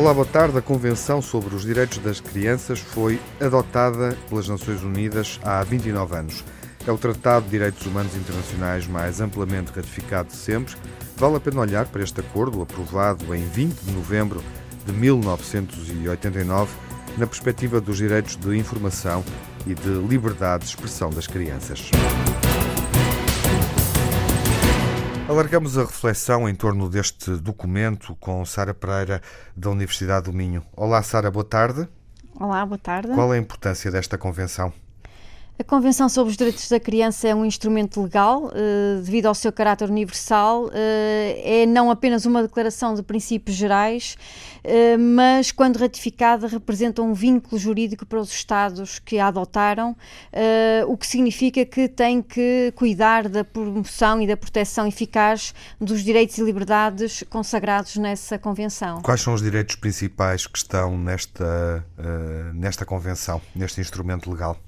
Olá, boa tarde. A Convenção sobre os Direitos das Crianças foi adotada pelas Nações Unidas há 29 anos. É o Tratado de Direitos Humanos Internacionais mais amplamente ratificado de sempre. Vale a pena olhar para este acordo, aprovado em 20 de novembro de 1989, na perspectiva dos direitos de informação e de liberdade de expressão das crianças. Alargamos a reflexão em torno deste documento com Sara Pereira, da Universidade do Minho. Olá, Sara, boa tarde. Olá, boa tarde. Qual é a importância desta convenção? A Convenção sobre os Direitos da Criança é um instrumento legal, eh, devido ao seu caráter universal. Eh, é não apenas uma declaração de princípios gerais, eh, mas, quando ratificada, representa um vínculo jurídico para os Estados que a adotaram, o que significa que tem que cuidar da promoção e da proteção eficaz dos direitos e liberdades consagrados nessa Convenção. Quais são os direitos principais que estão nesta, nesta Convenção, neste instrumento legal?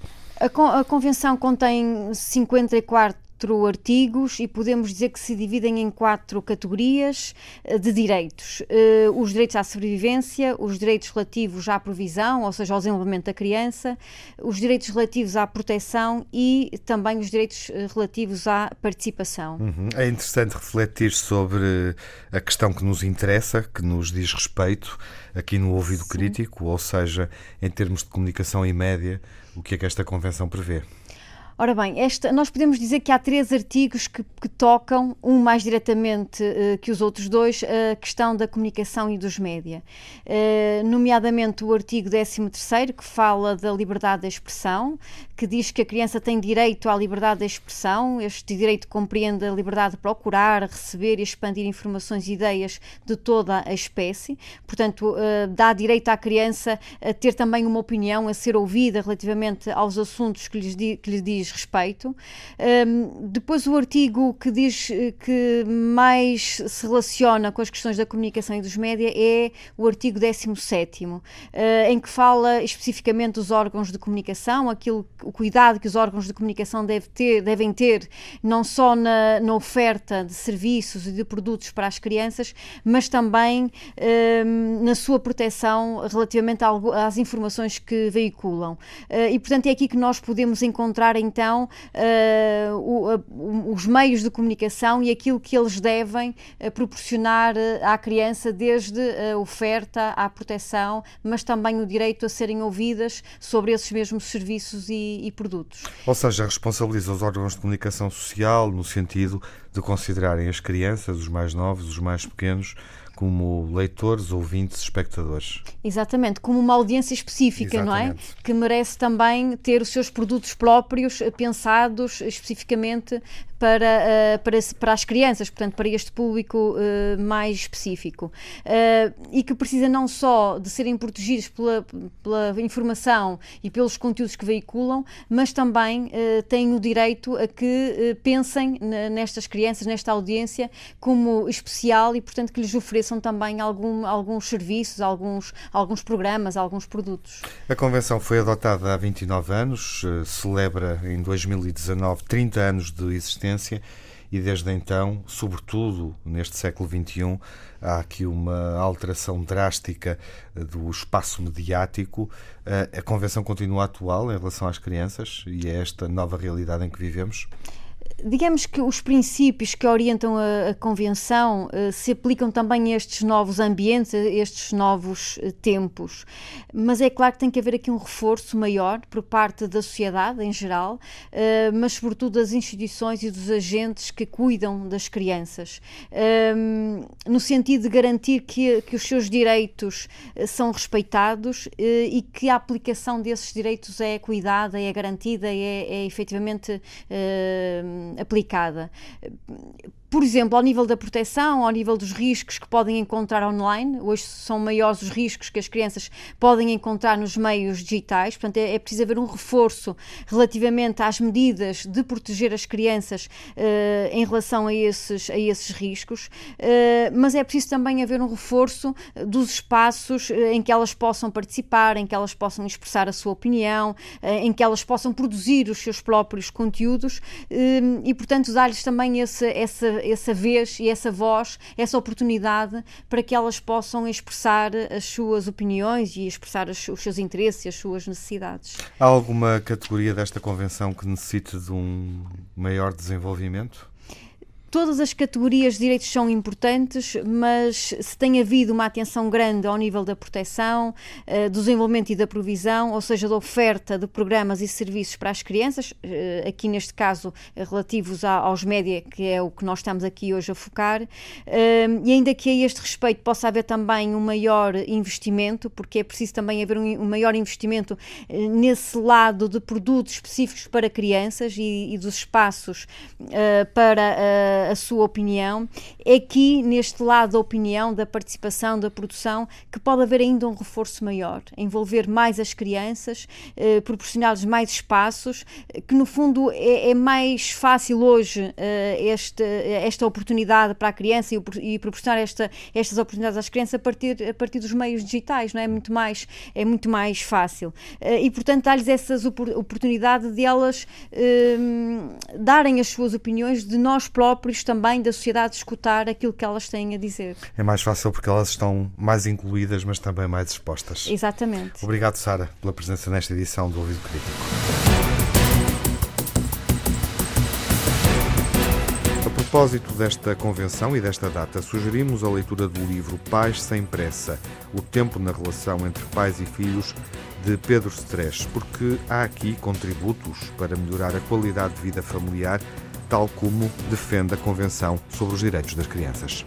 A, a Convenção contém 54 quatro artigos e podemos dizer que se dividem em quatro categorias eh, de direitos. Eh, os direitos à sobrevivência, os direitos relativos à provisão, ou seja, ao desenvolvimento da criança, os direitos relativos à proteção e também os direitos eh, relativos à participação. Uhum. É interessante refletir sobre a questão que nos interessa, que nos diz respeito, aqui no ouvido Sim. crítico, ou seja, em termos de comunicação e média, o que é que esta convenção prevê? Ora bem, esta, nós podemos dizer que há três artigos que, que tocam, um mais diretamente uh, que os outros dois, a questão da comunicação e dos média. Uh, nomeadamente o artigo 13 que fala da liberdade de expressão, que diz que a criança tem direito à liberdade de expressão. Este direito compreende a liberdade de procurar, receber e expandir informações e ideias de toda a espécie. Portanto, uh, dá direito à criança a ter também uma opinião, a ser ouvida relativamente aos assuntos que lhes, que lhes diz respeito. Um, depois o artigo que diz eh, que mais se relaciona com as questões da comunicação e dos média é o artigo 17 uh, em que fala especificamente dos órgãos de comunicação, aquilo, o cuidado que os órgãos de comunicação deve ter, devem ter, não só na, na, oferta de serviços e de produtos para as crianças, mas também um, na sua proteção relativamente às informações que veiculam. Uh, e, portanto, é aqui que nós podemos encontrar então então uh, o, uh, os meios de comunicação e aquilo que eles devem uh, proporcionar à criança, desde a oferta à proteção, mas também o direito a serem ouvidas sobre esses mesmos serviços e, e produtos. Ou seja, responsabiliza os órgãos de comunicação social no sentido de considerarem as crianças, os mais novos, os mais pequenos, como leitores, ouvintes, espectadores. Exatamente, como uma audiência específica, Exatamente. não é? Que merece também ter os seus produtos próprios eh, pensados especificamente para, uh, para, para as crianças, portanto, para este público uh, mais específico. Uh, e que precisa não só de serem protegidos pela, pela informação e pelos conteúdos que veiculam, mas também têm o direito a que pensem nestas crianças, nesta audiência, como especial e, portanto, que lhes ofereçam também algum, alguns serviços, alguns, alguns programas, alguns produtos. A Convenção foi adotada há 29 anos, celebra em 2019 30 anos de existência e desde então, sobretudo neste século XXI, há aqui uma alteração drástica do espaço mediático. A Convenção continua atual em relação às crianças e é esta nova realidade em que vivemos? Digamos que os princípios que orientam a, a Convenção uh, se aplicam também a estes novos ambientes, a estes novos uh, tempos. Mas é claro que tem que haver aqui um reforço maior por parte da sociedade em geral, uh, mas sobretudo das instituições e dos agentes que cuidam das crianças, ehm, no sentido de garantir que, que os seus direitos são respeitados e que a aplicação desses direitos é cuidada, é garantida, é, é efetivamente aplicada por exemplo, ao nível da proteção, ao nível dos riscos que podem encontrar online. Hoje são maiores os riscos que as crianças podem encontrar nos meios digitais, portanto, é, é preciso haver um reforço relativamente às medidas de proteger as crianças uh, em relação a esses, a esses riscos, uh, mas é preciso também haver um reforço dos espaços uh, em que elas possam participar, em que elas possam expressar a sua opinião, em que elas possam produzir os seus próprios conteúdos e, portanto, dar-lhes também esse, essa essa vez e essa voz, essa oportunidade para que elas possam expressar as suas opiniões e expressar os, os seus interesses e as suas necessidades. Há alguma categoria desta convenção que necessite de um maior desenvolvimento? Todas as categorias de direitos são importantes, mas se tem havido uma atenção grande ao nível da proteção, uh, do desenvolvimento e da provisão, ou seja, da oferta de programas e serviços para as crianças, uh, aqui neste caso relativos a, aos média, que é o que nós estamos aqui hoje a focar, e ainda que a este respeito possa haver também um maior investimento, porque é preciso também haver um, um maior investimento nesse lado de produtos específicos para crianças e, e dos espaços para a sua opinião. É aqui, neste lado da opinião, da participação, da produção, que pode haver ainda um reforço maior, envolver mais as crianças, eh, proporcionar-lhes mais espaços, que no fundo é, é mais fácil hoje eh, este, esta oportunidade para a criança e, e proporcionar esta, estas oportunidades às crianças a partir, a partir dos meios digitais, não é? muito mais, é muito mais fácil. Eh, e, portanto, dar-lhes essa oportunidade de elas eh, darem as suas opiniões, de nós próprios também da sociedade escutar aquilo que elas têm a dizer. É mais fácil porque elas estão mais incluídas, mas também mais expostas. Exatamente. Obrigado, Sara, pela presença nesta edição do Ouvido Crítico. A propósito desta convenção e desta data, sugerimos a leitura do livro Pais Sem Pressa: O Tempo na Relação entre Pais e Filhos, de Pedro Stress, porque há aqui contributos para melhorar a qualidade de vida familiar tal como defende a Convenção sobre os Direitos das Crianças.